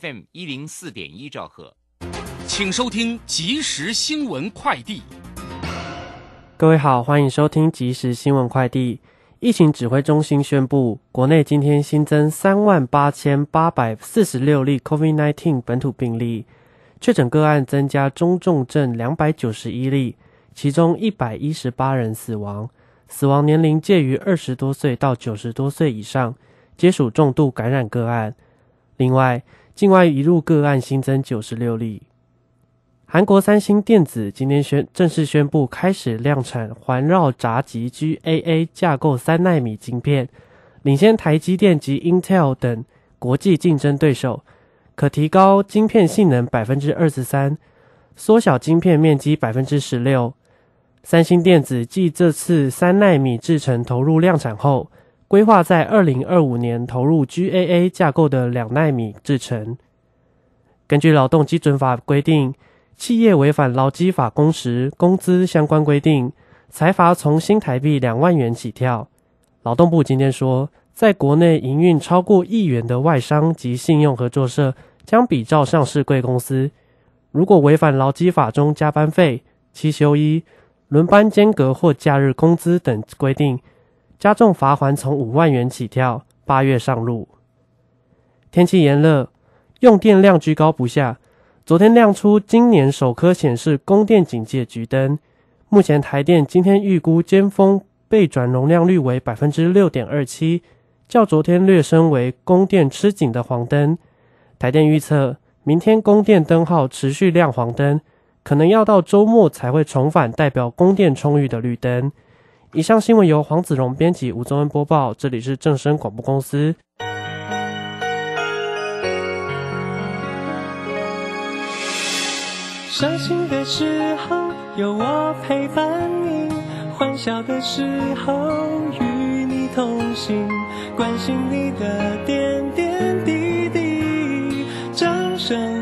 FM 一零四点一兆赫，请收听即时新闻快递。各位好，欢迎收听即时新闻快递。疫情指挥中心宣布，国内今天新增三万八千八百四十六例 COVID-19 本土病例，确诊个案增加中重症两百九十一例，其中一百一十八人死亡，死亡年龄介于二十多岁到九十多岁以上，皆属重度感染个案。另外，境外一入个案新增九十六例。韩国三星电子今天宣正式宣布开始量产环绕闸极 GAA 架构三纳米晶片，领先台积电及 Intel 等国际竞争对手，可提高晶片性能百分之二十三，缩小晶片面积百分之十六。三星电子继这次三纳米制程投入量产后，规划在二零二五年投入 GAA 架构的两纳米制程。根据劳动基准法规定。企业违反劳基法工时、工资相关规定，财罚从新台币两万元起跳。劳动部今天说，在国内营运超过亿元的外商及信用合作社，将比照上市贵公司，如果违反劳基法中加班费、七休一、轮班间隔或假日工资等规定，加重罚款从五万元起跳。八月上路。天气炎热，用电量居高不下。昨天亮出今年首颗显示供电警戒橘灯，目前台电今天预估尖峰备转容量率为百分之六点二七，较昨天略升为供电吃紧的黄灯。台电预测明天供电灯号持续亮黄灯，可能要到周末才会重返代表供电充裕的绿灯。以上新闻由黄子荣编辑，吴宗恩播报，这里是正声广播公司。伤心的时候有我陪伴你，欢笑的时候与你同行，关心你的点点滴滴。掌声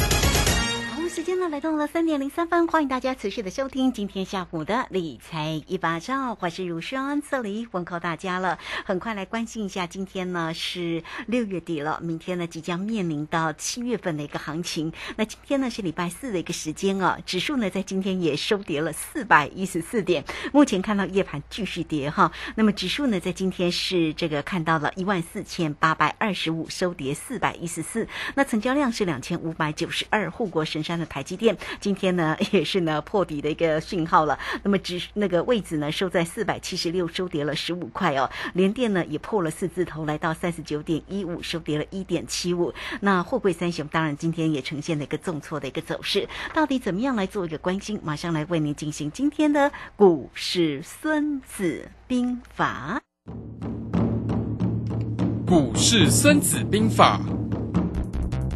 时间呢来到了三点零三分，欢迎大家持续的收听今天下午的理财一把照，我是如霜，这里问候大家了。很快来关心一下，今天呢是六月底了，明天呢即将面临到七月份的一个行情。那今天呢是礼拜四的一个时间啊，指数呢在今天也收跌了四百一十四点，目前看到夜盘继续跌哈。那么指数呢在今天是这个看到了一万四千八百二十五，收跌四百一十四。那成交量是两千五百九十二，护国神山的。台积电今天呢 也是呢破底的一个讯号了，那么只那个位置呢收在四百七十六，收跌了十五块哦。联电呢也破了四字头，来到三十九点一五，收跌了一点七五。那货柜三雄当然今天也呈现了一个重挫的一个走势，到底怎么样来做一个关心？马上来为您进行今天的股市孙子兵法。股市孙子兵法。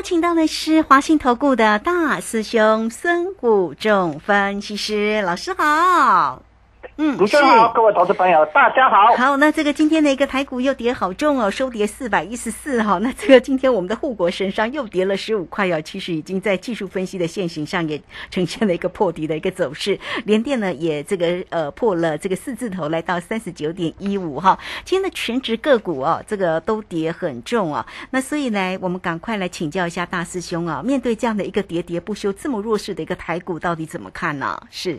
邀请到的是华信投顾的大师兄孙谷仲分析师老师好。嗯主持人好，是各位投资朋友，大家好。好，那这个今天的一个台股又跌好重哦，收跌四百一十四哈。那这个今天我们的护国神山又跌了十五块哦，其实已经在技术分析的线型上也呈现了一个破底的一个走势。联电呢也这个呃破了这个四字头，来到三十九点一五哈。今天的全职个股哦，这个都跌很重啊。那所以呢，我们赶快来请教一下大师兄啊，面对这样的一个喋喋不休、这么弱势的一个台股，到底怎么看呢？是，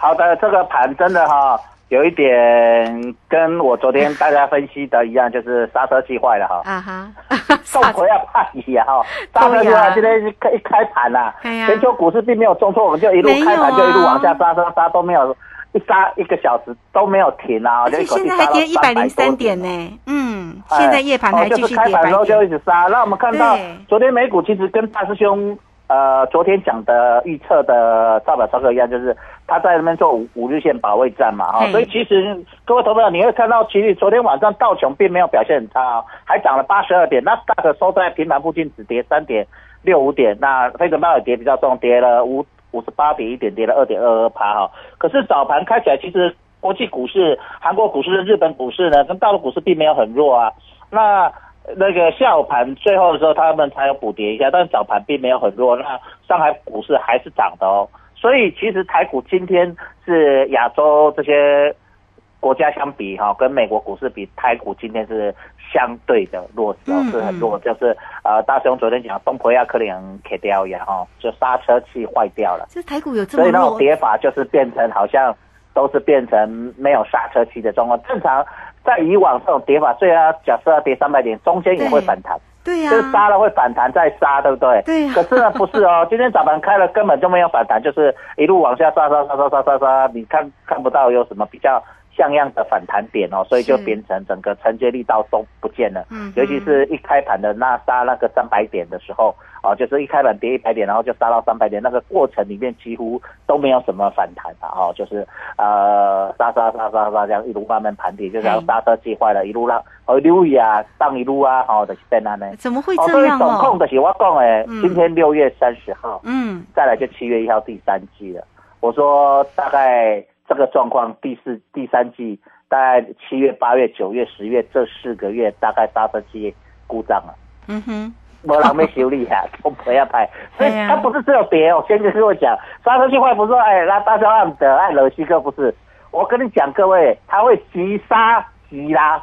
好的，这个盘真的哈、有一点跟我昨天大家分析的一样，就是刹车器坏了哈。啊哈，受回要怕一啊哈，刹车器对呀坏，今天一开一开盘呐、全球股市并没有重挫，我们就一路开盘就一路啊往下杀杀杀都没有。一杀一个小时都没有停啊！而且就一口现在还跌一百零三300多点哦呢。嗯，哎现在夜盘还哦就是继续跌百开盘的时候就一。直杀。那我们看到昨天美股其实跟大师兄呃昨天讲的预测的造表操课一样，就是他在那边做五五日线保卫战嘛哈、嘿所以其实各位投朋友你会看到，其实昨天晚上道琼并没有表现很差哦，还涨了八十二点，那大可收在平盘附近只跌三点六五点，那非准报也跌比较重，跌了五五十八点一点，跌了二点二二趴哈。可是早盘开起来，其实国际股市、韩国股市、日本股市呢，跟大陆股市并没有很弱啊。那那个下午盘最后的时候，他们才有补跌一下，但早盘并没有很弱。那上海股市还是涨的哦。所以其实台股今天是亚洲这些国家相比哈、跟美国股市比，台股今天是相对的弱势哦，嗯是很弱。就是呃，大雄昨天讲东坡亚克林 K 掉呀哈，就刹车器坏掉了。这台股有这么所以那种？跌法就是变成好像都是变成没有刹车器的状况。正常在以往这种跌法，虽然假设要跌三百点，中间也会反弹，对呀、就是杀了会反弹再杀，对不对？对啊可是呢，不是哦，今天早盘开了根本就没有反弹，就是一路往下杀杀杀杀杀杀杀，你看看不到有什么比较。像样的反弹点哦，所以就是变成整个承接力道都不见了。嗯尤其是一开盘的那杀那个三百点的时候，哦，就是一开盘跌一百点，然后就杀到三百点，那个过程里面几乎都没有什么反弹的哦，就是呃杀杀杀杀杀这样一路慢慢盘底，就像嘿刹车器坏了，一路让哦一路呀上一路啊，哦就是在那呢。怎么会哦，所以这样哦？总控的是我讲诶，嗯今天六月三十号，嗯，再来就七月一号第三季了。我说大概这个状况，第四、第三季大概七月、八月、九月、十月这四个月，大概刹车器故障了。嗯哼，没人没修理啊，都不要拍，所以它不是只有别哦。先跟各位讲，刹车器坏不是说哎，那大家按的按勒西哥不是。我跟你讲，各位，它会急刹急拉，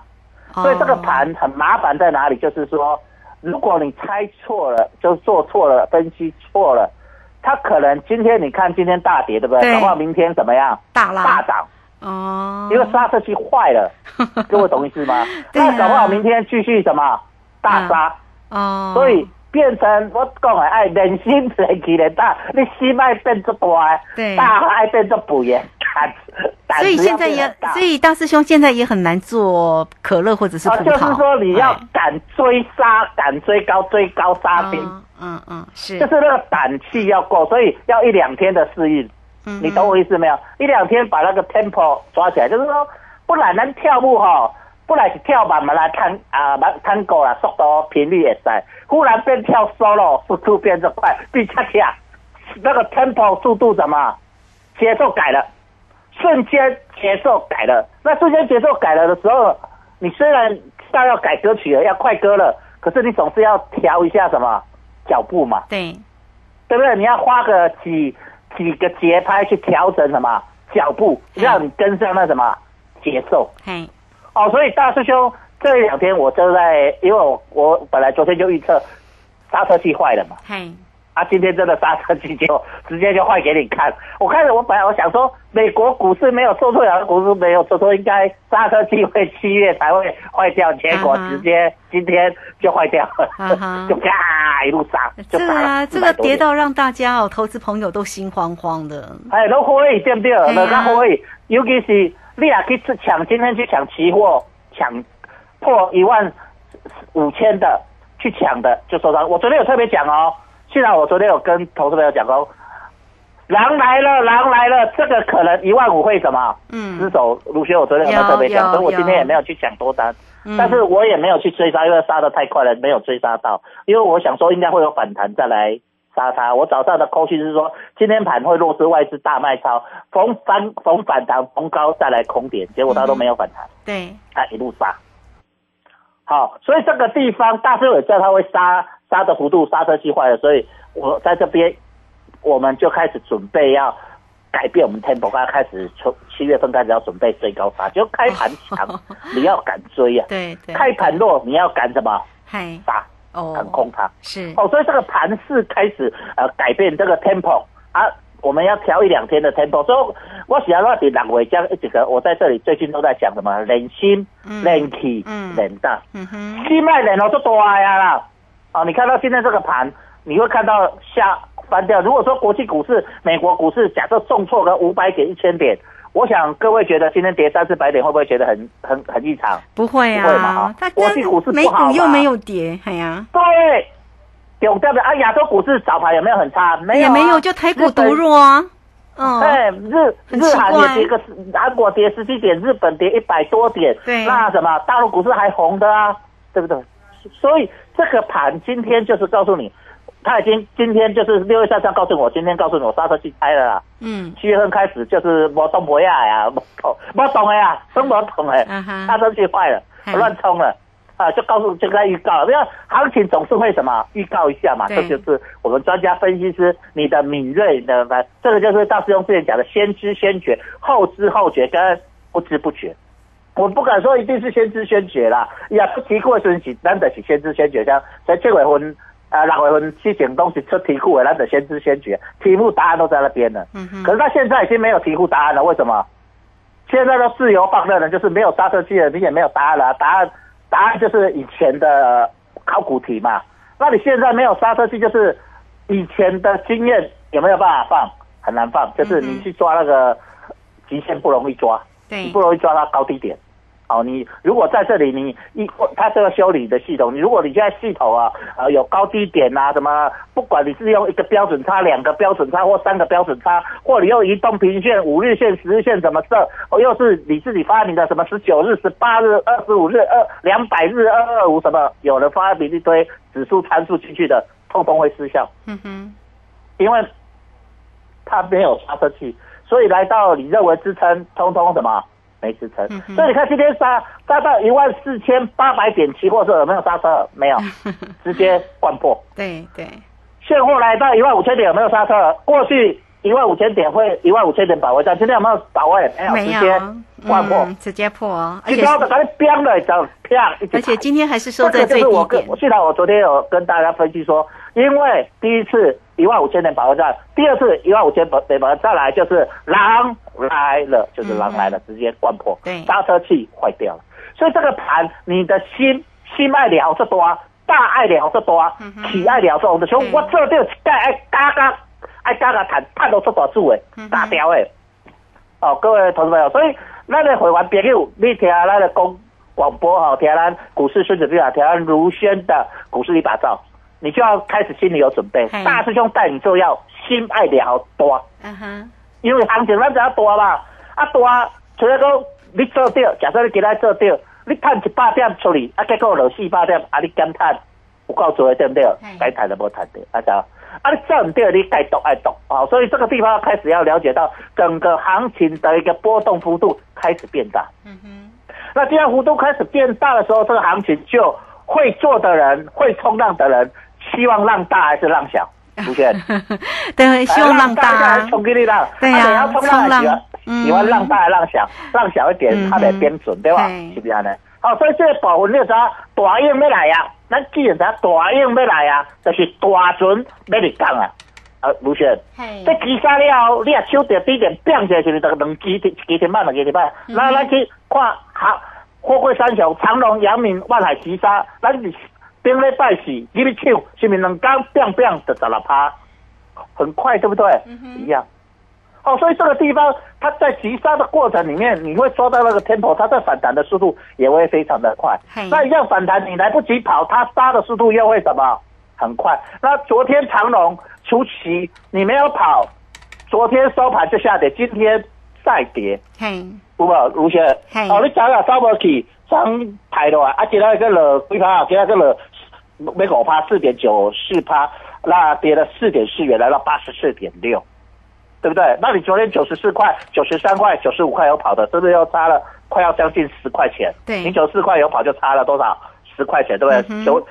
所以这个哦盘很麻烦在哪里？就是说，如果你猜错了，就做错了，分析错了，它可能今天你看今天大跌，对不对？对。搞不好明天怎么样？大拉。大涨，哦，因为刹车器坏了，各位懂意思吗？那搞不好明天继续什么？大杀。哦，所以变成我讲的爱人心神气的大，你心爱变做大大爱变做肥的，胆胆所以现在也所以大师兄现在也很难做可乐或者是葡啊，萄，就是说你要哎敢追杀，敢追高，追高杀低，嗯嗯嗯，是，就是那个胆气要够，所以要一两天的适应。嗯你懂我意思没有？一两天把那个 tempo 抓起来，就是说，不然咱跳舞哈，不然是跳慢慢来看啊，慢探戈啦，速度频率也在，忽然变跳 solo，速度变得快，比恰恰，那个 tempo 速度怎么节奏改了，瞬间节奏改了。那瞬间节奏改了的时候，你虽然到要改歌曲了，要快歌了，可是你总是要调一下什么脚步嘛。对，对不对？你要花个几几个节拍去调整什么脚步，嗯让你跟上那什么节奏。嘿，哦，所以大师兄这两天我正在，因为我我本来昨天就预测刹车器坏了嘛，嘿，啊，今天真的刹车器就直接就坏给你看。我看着我本来我想说，美国股市没有做错，亚洲股市没有做错，应该刹车器会七月才会坏掉，结果直接今天就坏掉 就啪一路杀，就这个啊，这个400多点。跌到让大家哦，投资朋友都心慌慌的，哎，都可以对不对？那个可以，尤其是你也去抢，今天去抢期货，抢破一万五千的去抢的就受伤。我昨天有特别讲哦，虽然我昨天有跟投资朋友讲哦，狼来了，狼来了，这个可能一万五会什么？嗯失手。卢学我昨天有没特别讲？所以我今天也没有去抢多单。嗯但是我也没有去追杀，因为杀的太快了，没有追杀到。因为我想说应该会有反弹再来杀它。我早上的扣讯是说，今天盘会落至外资大卖超，逢反逢反弹逢高再来空点，结果它都没有反弹，对，它一路杀。好，所以这个地方大师也知道它会杀杀的幅度，刹车器坏了，所以我在这边我们就开始准备要改变我们 tempo，刚开始从七月份开始要准备追高杀，就开盘强 你要敢追啊，对对，开盘弱你要敢什么？嗨，杀，哦，敢空它。是，哦，所以这个盘势开始呃改变这个 tempo 啊，我们要调一两天的 tempo。所以我喜欢那点两位将几个，我在这里最近都在讲什么人心、嗯冷气、嗯冷大，嗯哼，心脉冷哦就多呀啦。哦，你看到现在这个盘，你会看到下翻掉。如果说国际股市、美国股市假设重挫个五百点、一千点，我想各位觉得今天跌三四百点会不会觉得很很很异常？不会不会嘛哈，啊它国际股市美不好又没有跌，哎呀，对？啊，亚洲股市早盘有没有很差？没有、啊，也没有，就台股独弱啊，嗯，哎，日日韩也跌个，韩国跌十七点，日本跌一百多点，对那什么大陆股市还红的啊，对不对？所以这个盘今天就是告诉你，他已经今天就是六月三十号告诉我，今天告诉我刹车器开了啦，嗯，七月份开始就是我动不呀呀，没动没动的呀，真没动的。啊哈，刹车器坏了，嗯乱冲了。啊，就告诉就跟他预告，因为行情总是会什么预告一下嘛，这就是我们专家分析师你的敏锐的，这个就是大师兄之前讲的先知先觉、后知后觉跟不知不觉。我不敢说一定是先知先觉啦，也不题库的时候是咱就是先知先觉，像在七月份、啊六月份之前东西出题库的，咱就先知先觉，题目答案都在那边了。嗯哼，可是他现在已经没有题库答案了，为什么？现在都自由放任了，就是没有刹车器了，你也没有答案了啊。答案答案就是以前的考古题嘛。那你现在没有刹车器，就是以前的经验有没有办法放？很难放，就是你去抓那个极限不容易抓，你对不，容易抓到高低点。哦，你如果在这里，你一它这个修理的系统，你如果你现在系统啊，呃有高低点啊，什么，不管你是用一个标准差、两个标准差或三个标准差，或你用移动平线、五日线、十日线怎么设，哦又是你自己发明的什么十九日、十八日、二十五日、二两百日、二二五什么，有人发明一堆指数参数进去的，通通会失效。嗯哼，因为它没有刹车器，所以来到你认为支撑，通通什么没支撑。嗯所以你看今天杀杀到一万四千八百点，期货是有没有刹车？没有，直接灌破。对对，现货来到一万五千点有没有刹车？过去一万五千点会一万五千点保卫战，今天有没有保卫？没有，没有直接灌破。嗯，直接破，而且最高的赶紧飙了，就啪而且今天还是收这在最个就是我跟虽然我，昨天有跟大家分析说，因为第一次一万五千点保卫战，第二次一万五千保保再来就是狼来了，就是狼来了，直接灌破，对刹车器坏掉了。所以这个盘，你的心心爱了这多，大爱了这多喜爱了这多，就我做到一盖爱加加爱加加谈谈到出大数的嗯哼，大条的。哦，各位投资朋友，所以咱个会员朋友，你听咱的公广播哈，听咱股市孙子兵法，听咱如轩的股市一把照，你就要开始心里有准备。大师兄带你做要心爱了多，嗯哼，因为行情咱知影大嘛，啊大，除了讲你做对，假设你今仔做对，你赚一百点出去，啊结果落四百点，啊你减赚有够做的对不对嘿？该赚的无赚的，啊知道？啊，你赚唔对，你该懂爱懂啊，所以这个地方开始要了解到整个行情的一个波动幅度开始变大。嗯哼，那第二幅度开始变大的时候，这个行情就会做的人、会冲浪的人，希望浪大还是浪小？卢轩，对，希望浪大冲给你浪？对呀冲浪喜欢浪大还浪小？浪小一点嗯，它的标准对吧？是不是安尼？好，所以这个部分你就知道大影要来啊，咱既然啥大影要来啊，就是大船要入港啊。啊，卢轩，嘿这击杀了后，你也手着低点变起来就是两两几天、几天半两几天半。嗯那咱去看好货柜三雄长隆、阳明、万海、吉沙，咱是顶礼拜四入去抢，是不是两港变变就十六趴，很快对不对？一样。哦，所以这个地方它在急杀的过程里面，你会抓到那个 tempo，它在反弹的速度也会非常的快。那一样反弹，你来不及跑，它杀的速度又会什么？很快。那昨天长隆除夕你没有跑，昨天收盘就下跌，今天再跌，嘿，有无？卢先生哦，你早下走无去，上抬落来，啊，今仔个落几趴？今仔个落要五趴，四点九四趴，那跌了四点四元，来到八十四点六，对不对？那你昨天九十四块、九十三块、九十五块有跑的，是不是又差了快要将近十块钱？对你九十四块有跑就差了多少？十块钱，对不对？九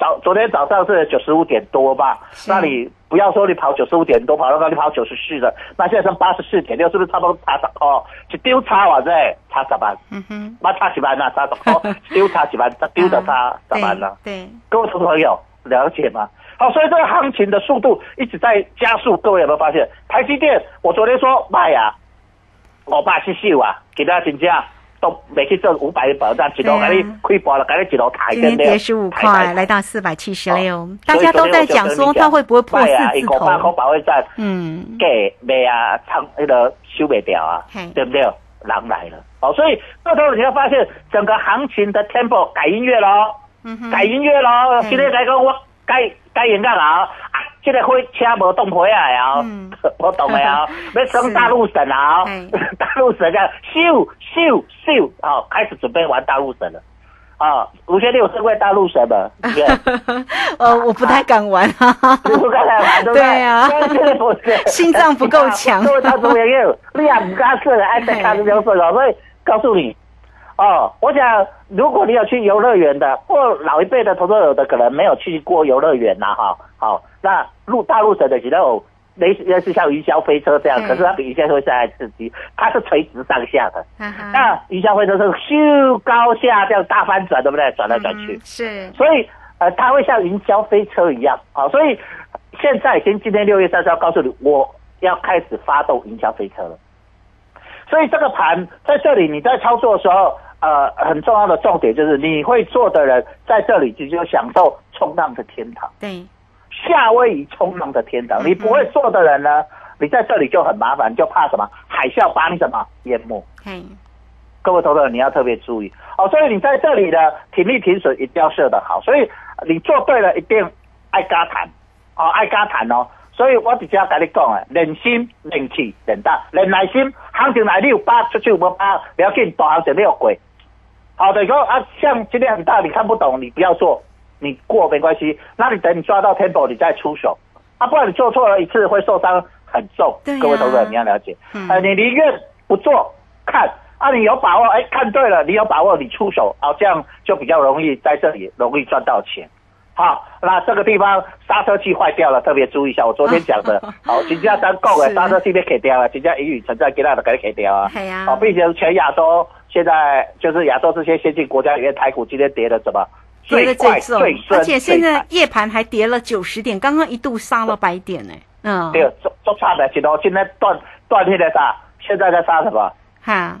早昨天早上是九十五点多吧？那你不要说你跑九十五点多，跑到那你跑九十四的，那现在剩八十四点六，是不是差不多差十哦？一丢差完啫，差十万，嗯哼，那差十万啦，差十哦，丢差十万，丢的差十万了。对，各位投资朋友了解吗？好，所以这个行情的速度一直在加速，各位有没有发现？台积电，我昨天说卖啊，五百七十啊，给大家真正都没去做五百保障，一路对啊给你亏薄了，给你一路抬今天跌十五块，来到四百七十六，大家都在讲说它会不会破一字个八块头？保卫战，嗯，给卖啊，唱那个收不掉啊嘿，对不对？狼来了，哦，所以到时候你会发现整个行情的 tempo 改音乐喽。嗯哼，改音乐咯，嗯今天来讲我改改音乐啊，啊，这个火车无动回来啊嗯，我懂了啊，要升大陆省啊是，大陆省啊，咻咻咻，哦，开始准备玩大陆省了。啊，吴先生有升过大陆省吗？呃，我不太敢玩啊，你不敢来玩，对不对？对啊。现在不是？心脏不够强。各位大众朋友，你也不敢说，爱在看这种事哦，所以告诉你，哦，我想如果你有去游乐园的，或老一辈的投资者的可能没有去过游乐园呐，哈，好，那陆大陆省的几种类似类似像云霄飞车这样，嗯可是它比云霄飞车还刺激，它是垂直上下的，那云霄飞车是咻高下这样大翻转，对不对？转来转去。嗯是，所以呃，它会像云霄飞车一样。啊，所以现在已经今天六月三十号告诉你，我要开始发动云霄飞车了。所以这个盘在这里，你在操作的时候，呃，很重要的重点就是你会做的人在这里就就享受冲浪的天堂，对，夏威夷冲浪的天堂。嗯你不会做的人呢，你在这里就很麻烦，就怕什么海啸把你什么淹没。嘿，各位投资者，你要特别注意哦。所以你在这里的停利停损一定要设得好，所以你做对了，一定爱加谈哦，爱加谈哦。所以我直接跟你讲啊，忍心、忍气、忍大、忍耐心。行情来你有把出去有没有把？不要紧，大行情你有过。好的，说啊，像今天很大，你看不懂，你不要做，你过没关系。那你等你抓到 tempo，你再出手啊，不然你做错了一次会受伤很重。对呀各位投资者你要了解，嗯呃，你宁愿不做看啊，你有把握，哎，看对了，你有把握，你出手，啊，这样就比较容易在这里容易赚到钱。好，那这个地方刹车器坏掉了，特别注意一下。我昨天讲的，好，金价单购的刹车器被给掉了，金价一语存在给他的给给掉啊。好，并且全亚洲现在就是亚洲这些先进国家里面，台股今天跌的什么？跌的快、最重最，深、而且现在夜盘还跌了九十点，刚刚一度杀了百点呢。嗯，对，做做差的，几多？现在断断天在杀，现在在杀什么？哈，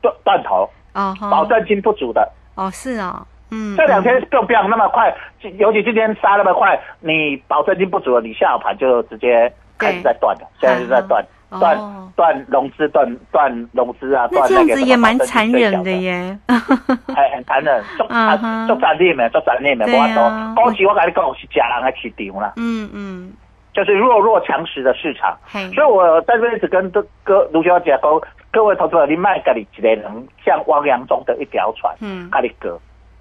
断断头，哦哈，保证金不足的。哦是哦，嗯，这两天嗯更不要那么快，尤其今天杀那么快，你保证金不足了，你下午盘就直接开始在断了，现在就在断哦断断融资，断断融资啊，那断个什么这样子也蛮残忍的耶。还 很残忍，足嗯哼。足残忍的，足残忍的，对我啊都股市我跟你讲是假人的市场啦，嗯嗯，就是弱弱强食的市场。所以我在这边只跟各各卢小姐讲，各位投资者，你卖给你一个人像汪洋中的一条船，嗯。跟你割。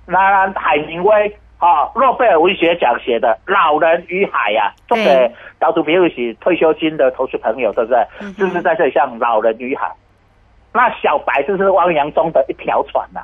那海明威啊，诺贝尔文学奖写的《老人与海》呀，这对个导主朋友是退休金的投资朋友，对不对？嗯哼是在这里像《老人与海》？那小白就是汪洋中的一条船呐、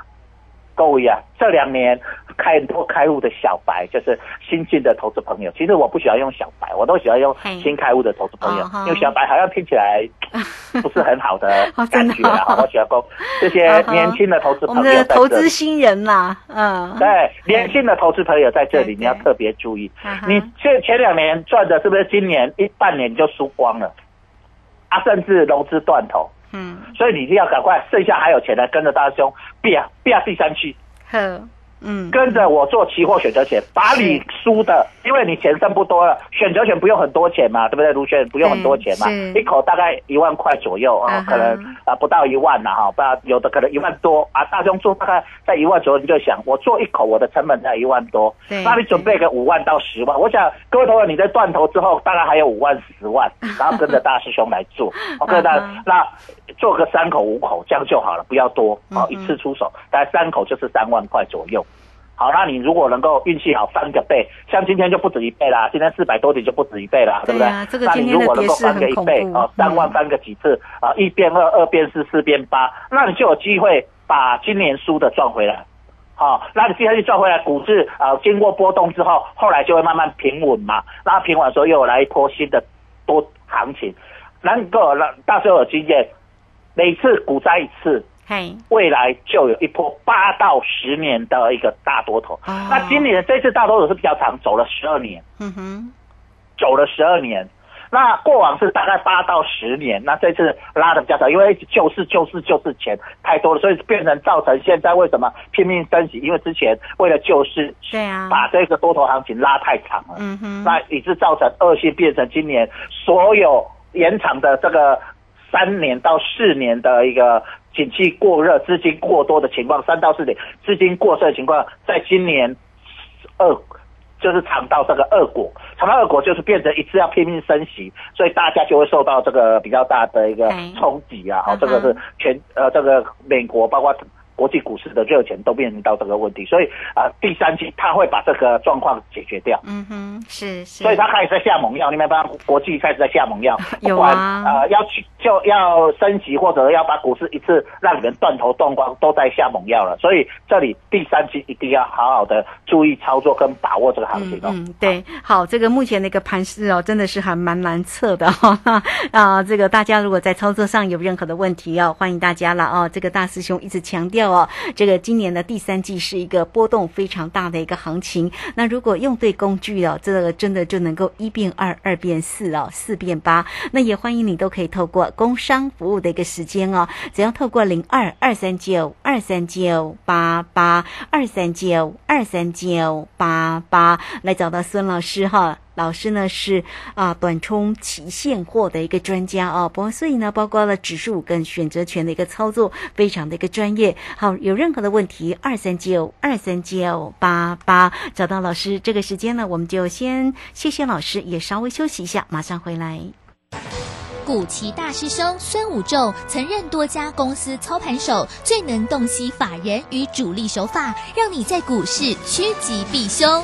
各位啊，这两年开很多开户的小白，就是新进的投资朋友。其实我不喜欢用小白，我都喜欢用新开户的投资朋友因为小白好像听起来 不是很好的 感觉啊。哦 我喜欢讲这些年轻的投资我朋们的投。资新人啦，嗯，对，年轻的投资朋友在这里，你要特别注意。你前前两年赚的是不是今年一半年就输光了？啊，甚至融资断头，嗯，所以你一定要赶快，剩下还有钱的，跟着大师兄，变变第三期，呵，嗯，跟着我做期货选择权，把你输的，因为你钱剩不多了，选择权不用很多钱嘛，对不对？卢轩不用很多钱嘛一口大概一万块左右啊可能啊不到一万呐哈，不然有的可能一万多啊。大兄做大概在一万左右，你就想我做一口我的成本在一万多，那你准备个五万到十万，我想各位朋友你在断头之后，大概还有五万十万，然后跟着大师兄来做，OK 那嗯哼那做个三口五口这样就好了，不要多啊，一次出手，大概三口就是三万块左右。好，那你如果能够运气好翻个倍，像今天就不止一倍啦，今天四百多点就不止一倍啦，对不对？啊这个那你如果能够翻个一倍哦，三万嗯翻个几次啊，一变二，二变四，四变八，那你就有机会把今年输的赚回来。好、那你接下去赚回来，股市啊、呃经过波动之后，后来就会慢慢平稳嘛。那平稳的时候又有来一波新的多行情，能够让大家有经验，每次股灾一次，嘿，未来就有一波八到十年的一个大多头。哦那今年这次大多头是比较长，走了十二年，嗯哼，走了十二年。那过往是大概八到十年，那这次拉的比较少，因为救市救市救市钱太多了，所以变成造成现在为什么拼命升级？因为之前为了救市，对啊，把这个多头行情拉太长了，嗯哼，那以致造成恶性，变成今年所有延长的这个三年到四年的一个景气过热、资金过多的情况，三到四点资金过剩的情况，在今年二就是尝到这个恶果，尝到恶果就是变成一次要拼命升息，所以大家就会受到这个比较大的一个哎冲击啊！好、这个是全呃这个美国包括。国际股市的热钱都面临到这个问题，所以啊、第三期他会把这个状况解决掉。嗯哼，是是，所以他开始在下猛药，你没办法，国际开始在下猛药，有不管啊呃要去就要升级或者要把股市一次让你们断头断光，都在下猛药了。所以这里第三期一定要好好的注意操作跟把握这个行情哦。嗯嗯，对，好，这个目前的一个盘势哦，真的是还蛮难测的哈、哦。啊，这个大家如果在操作上有任何的问题哦，欢迎大家了哦。这个大师兄一直强调哦，这个今年的第三季是一个波动非常大的一个行情。那如果用对工具哦，这个真的就能够一变二，二变四哦，四变八。那也欢迎你都可以透过工商服务的一个时间哦，只要透过零二二三九二三九八八二三九二三九八八来找到孙老师哈。老师呢是啊短冲期现货的一个专家哦，不过所以呢，包括了指数跟选择权的一个操作，非常的一个专业。好，有任何的问题，二三九二三九八八找到老师。这个时间呢，我们就先谢谢老师，也稍微休息一下，马上回来。古奇大师兄孙武仲曾任多家公司操盘手，最能洞悉法人与主力手法，让你在股市趋吉避凶。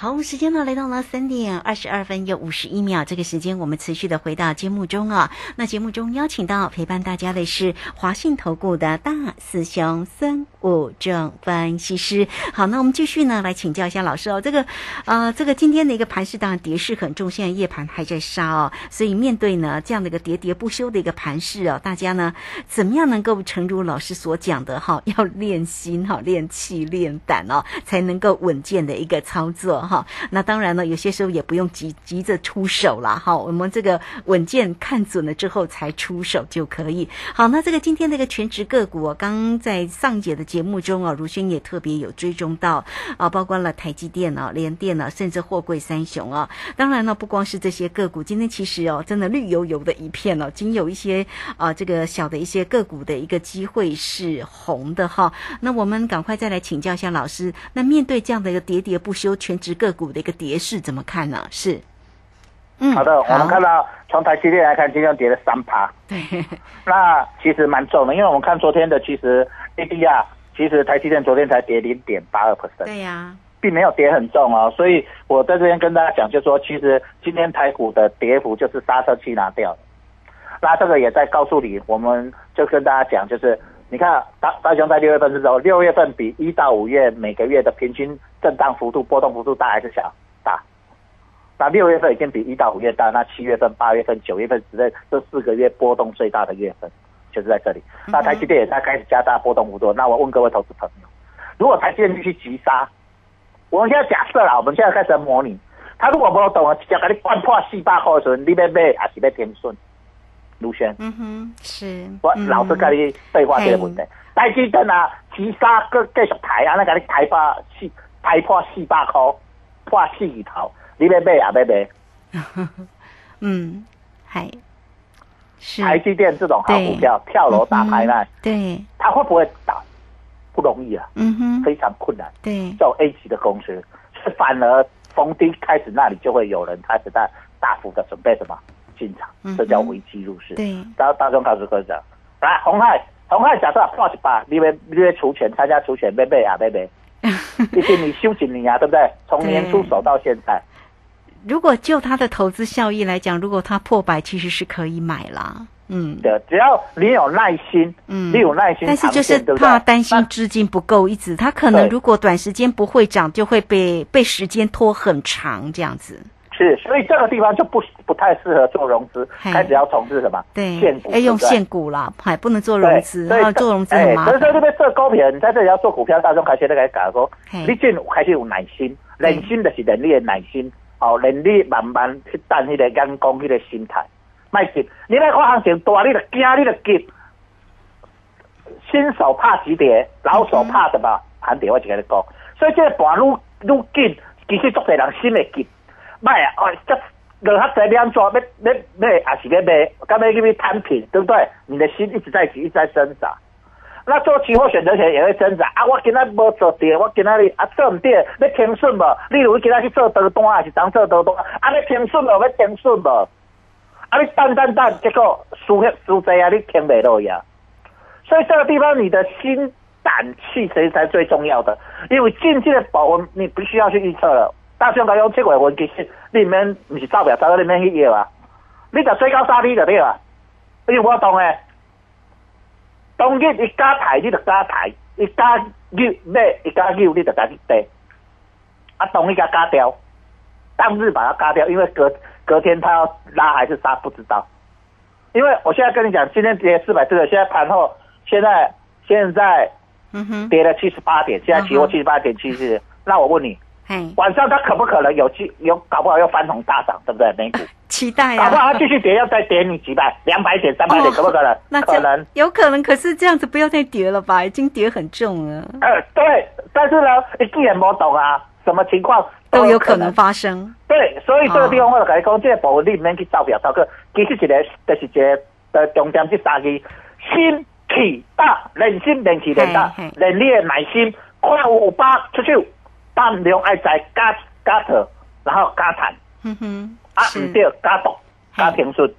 好，时间呢来到了三点二十二分又五十一秒，这个时间我们持续的回到节目中啊。那节目中邀请到陪伴大家的是华信投顾的大师兄孙武正分析师。好，那我们继续呢来请教一下老师哦，这个呃这个今天的一个盘势当然跌势很重，现在夜盘还在杀哦，所以面对呢这样的一个喋喋不休的一个盘势哦，大家呢怎么样能够诚如老师所讲的哈，要练心哈，练气练胆哦，才能够稳健的一个操作哈。那当然了，有些时候也不用急急着出手啦哈，我们这个稳健看准了之后才出手就可以。好，那这个今天这个全职个股，我刚在上节的节目中啊，如轩也特别有追踪到啊，包括了台积电啊、联电啊，甚至货柜三雄啊。当然呢，不光是这些个股，今天其实哦，真的绿油油的一片哦，仅有一些啊这个小的一些个股的一个机会是红的哈。那我们赶快再来请教一下老师，那面对这样的一个喋喋不休全职个股的一个跌势，怎么看呢？是，嗯，好的，我们看到从台积电来看，今天跌了三趴，对，那其实蛮重的，因为我们看昨天的，其实 ADR，其实台积电昨天才跌零点八二 percent，对呀、并没有跌很重哦，所以我在这边跟大家讲，就说其实今天台股的跌幅就是刹车器拿掉了。那这个也在告诉你，我们就跟大家讲，就是你看大大熊在六月份的时候，六月份比一到五月每个月的平均震荡幅度、波动幅度大还是小？大。那六月份已经比一到五月大，那七月份、八月份、九月份之类这四个月波动最大的月份，就是在这里。那台积电也在开始加大波动幅度。那我问各位投资朋友，如果台积电继续急杀，我们现在假设啦，我们现在开始模拟，他如果没有懂啊，直接给你灌破四百块的时候，你要买还是要停损？卢轩，嗯哼，是，我嗯。老是跟你对话这个问题，台积电啊，急杀个继续抬啊，那给你抬破四抬破四百块，破四字头，你要买也要买。嗯，还是。台积电这种好股票跳楼大拍卖，对，它会不会倒？不容易啊，嗯哼，非常困难。对，这种 A 级的公司，是反而逢低开始那里就会有人开始在大幅的准备什么进场，这叫危机入市。对，大大众告诉各位讲，来红海，红海假设破一百，你要你要除权参加除权，贝贝啊贝贝，毕竟你休几年啊，对不对？从年初手到现在。如果就它的投资效益来讲，如果它破百，其实是可以买啦。嗯，对，只要你有耐心，嗯，你有耐心，但是就是怕担心资金不够，一直它可能如果短时间不会涨，就会被被时间拖很长这样子。是，所以这个地方就不不太适合做融资，开始要从事什么？对，现股，要用现股啦，还不能做融资，然后做融资很麻烦。所以说这边做股票，你在这里要做股票，大众开始在给讲说，你进开始有耐心，耐心就是人力的耐心。哦，能力慢慢去等迄个眼光，迄个心态，卖急。你那看行情大，你就惊，你就急。新手怕急跌，老手怕什么？盘跌，我就跟你讲。所以这个盘愈愈紧，其实足侪人心会急。卖啊，哦，这落下侪要安怎？要要要，还是要卖？干要去去摊平，对不对？你的心一直在急，一直在挣扎。那做期货选择权也会挣扎啊！我今仔无做对，我今仔日啊做唔对，要停损无？例如你今仔去做多单，还是当做多单？啊，要停损无？要停损无？啊，你等等等，结果输血输在啊，你停袂落呀！所以这个地方，你的心胆气实才最重要的，因为近期的保温，你不需要去预测了。大象讲用七月份其实你免唔是造表，造到你免去要啊！你就最高杀低就对啊！因为我当诶。当日一加抬，你就加抬；一加六买，一加六你就加去跌。啊，当一加加掉，当日把它加掉，因为隔隔天他要拉还是杀不知道。因为我现在跟你讲，今天跌四百四，现在盘后现在现在跌了七十八点，现在期货七十八点七四。那我问你，晚上它可不可能有机有搞不好要翻红大涨，对不对？美股。期待啊！搞不好继续跌，要再跌你几百、两百点、三百点，可不可能？那可能，有可能。可是这样子不要再跌了吧？已经跌很重了。呃，对，但是呢，你既然没懂啊，什么情况都有可能发生。对，所以这个地方我就跟你讲，这个部分你唔免去造表造个，其实一个就是一个的重点，这三个心气大，人心人气人大，人力的耐心，看五八出手，胆量爱在加加特，然后加产。嗯哼。啊，唔对，加毒加平顺，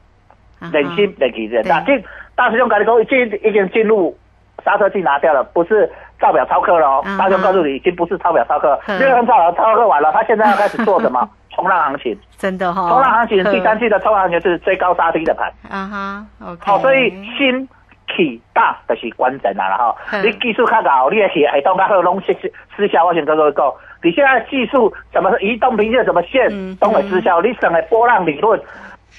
人心人气人大。进大师兄跟你讲，进已经进入刹车器拿掉了，不是造表超客了哦。大师兄告诉你，已经不是超表超客，因为超表超客完了，他现在要开始做什么？冲浪行情，真的哈。冲浪行情第三季的冲浪行情是最高杀低的盘。啊哈，OK。好，所以心气大就是关键啦，哈。你技术较高，你也是系统较好，拢失失效。我先跟各位讲。你现在技术怎么移动平线，怎么线都会失效。你省的波浪理论，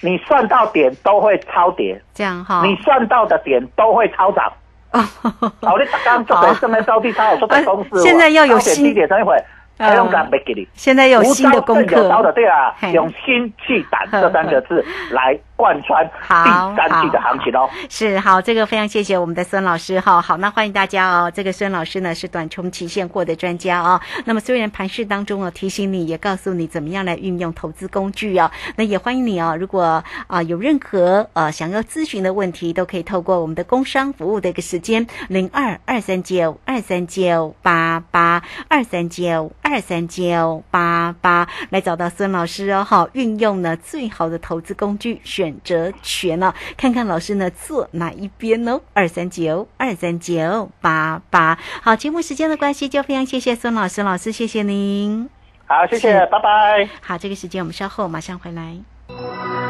你算到点都会超跌，这样哈。你算到的点都会超涨。好，你刚刚做的正面招地超，我说在公司，现在要有新低点一会。还用敢没给你？现在有新的功课，的对啊，用心去胆这三个字来贯穿第三季的行情哦。是好，这个非常谢谢我们的孙老师哈。好，那欢迎大家哦。这个孙老师呢是短冲期现货的专家哦。那么虽然盘市当中哦提醒你，也告诉你怎么样来运用投资工具哦。那也欢迎你哦。如果啊有任何呃想要咨询的问题，都可以透过我们的工商服务的一个时间零二二三九二三九八八二三九二。二三九八八来找到孙老师哦，好，运用呢最好的投资工具选择权哦，看看老师呢坐哪一边哦。二三九二三九八八，好，节目时间的关系，就非常谢谢孙老师，老师谢谢您，好，谢谢，拜拜。好，这个时间我们稍后马上回来。